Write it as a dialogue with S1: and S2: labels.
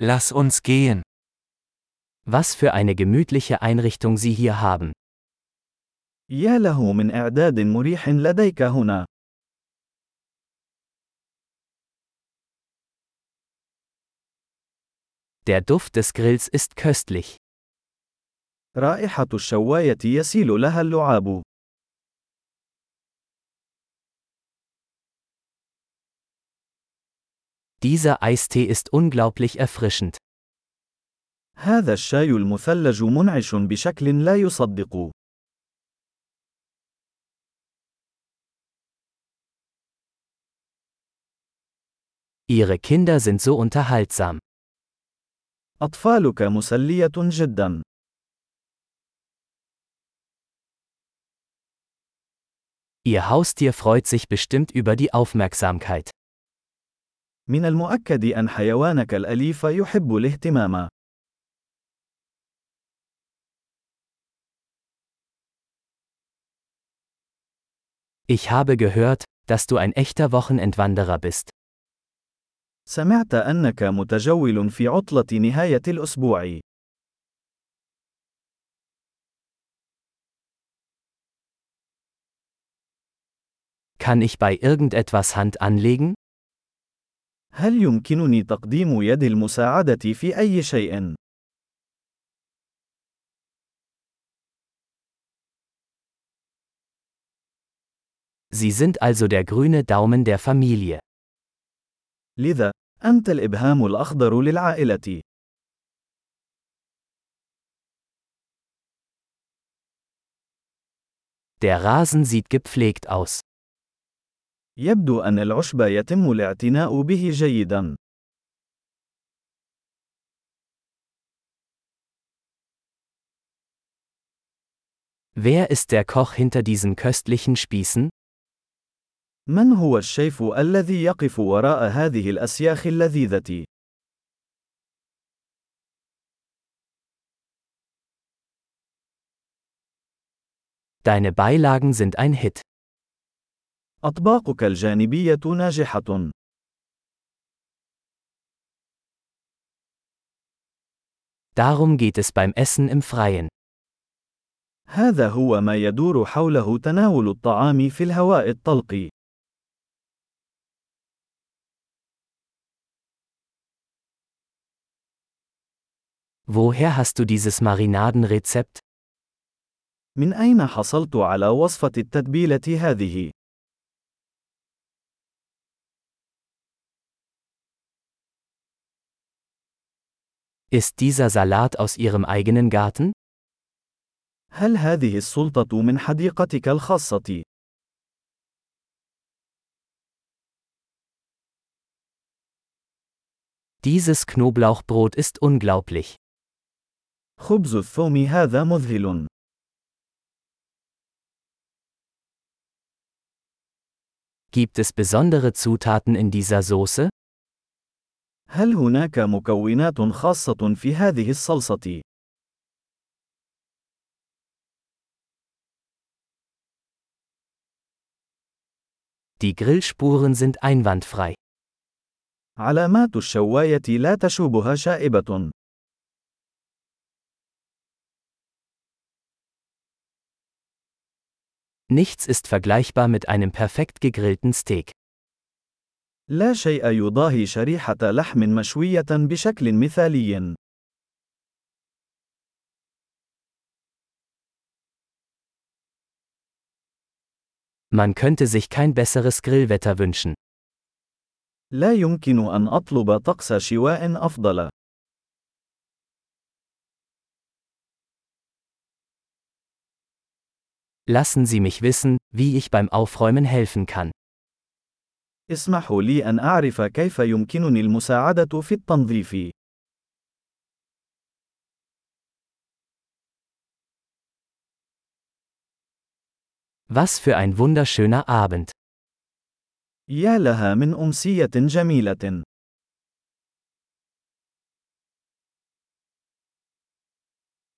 S1: Lass uns gehen.
S2: Was für eine gemütliche Einrichtung Sie hier haben.
S3: يا له من إعداد مريح لديك هنا.
S2: Der Duft des Grills ist köstlich.
S3: رائحة الشواية يسيل لها اللعاب.
S2: Dieser Eistee ist unglaublich erfrischend.
S3: هذا الشاي المثلج منعش بشكل لا يصدق.
S2: Ihre Kinder sind so unterhaltsam.
S3: أطفالك مسلية جدا.
S2: Ihr Haustier freut sich bestimmt über die Aufmerksamkeit.
S3: من المؤكد أن حيوانك الأليف يحب الاهتمام.
S2: Ich habe gehört, dass du ein echter Wochenendwanderer bist.
S3: سمعت أنك متجول في عطلة نهاية الأسبوع.
S2: Kann ich bei irgendetwas Hand anlegen?
S3: هل يمكنني تقديم يد المساعدة في أي شيء؟
S2: Sie sind also der grüne Daumen der Familie.
S3: لذا، أنت الإبهام الأخضر للعائلة.
S2: Der Rasen sieht gepflegt aus.
S3: يبدو أن العشب يتم الاعتناء به جيدا.
S2: Wer ist der Koch hinter diesen köstlichen Spießen?
S3: من هو الشيف الذي يقف وراء هذه الأسياخ اللذيذة؟
S2: Deine Beilagen sind ein Hit.
S3: أطباقك الجانبية ناجحة.
S2: Darum geht es beim Essen im Freien.
S3: هذا هو ما يدور حوله تناول الطعام في الهواء الطلق.
S2: Woher hast du dieses Marinadenrezept?
S3: من أين حصلت على وصفة التتبيلة هذه؟
S2: Ist dieser Salat aus Ihrem eigenen Garten?
S3: هل هذه السلطة من حديقتك الخاصة؟
S2: Dieses Knoblauchbrot ist unglaublich.
S3: خبز الثوم هذا مذهل.
S2: Gibt es besondere Zutaten in dieser Soße?
S3: هل هناك مكونات خاصة في هذه الصلصة؟
S2: Die Grillspuren sind einwandfrei.
S3: علامات الشواية لا تشوبها شائبة.
S2: Nichts ist vergleichbar mit einem perfekt gegrillten Steak.
S3: لا شيء يضاهي شريحة لحم مشوية بشكل مثالي.
S2: Man könnte sich kein besseres Grillwetter wünschen.
S3: لا يمكن أن أطلب طقس شواء أفضل.
S2: Lassen Sie mich wissen, wie ich beim Aufräumen helfen kann.
S3: اسمحوا لي أن أعرف كيف يمكنني المساعدة في التنظيف.
S2: Was für ein wunderschöner Abend.
S3: يا لها من أمسية جميلة.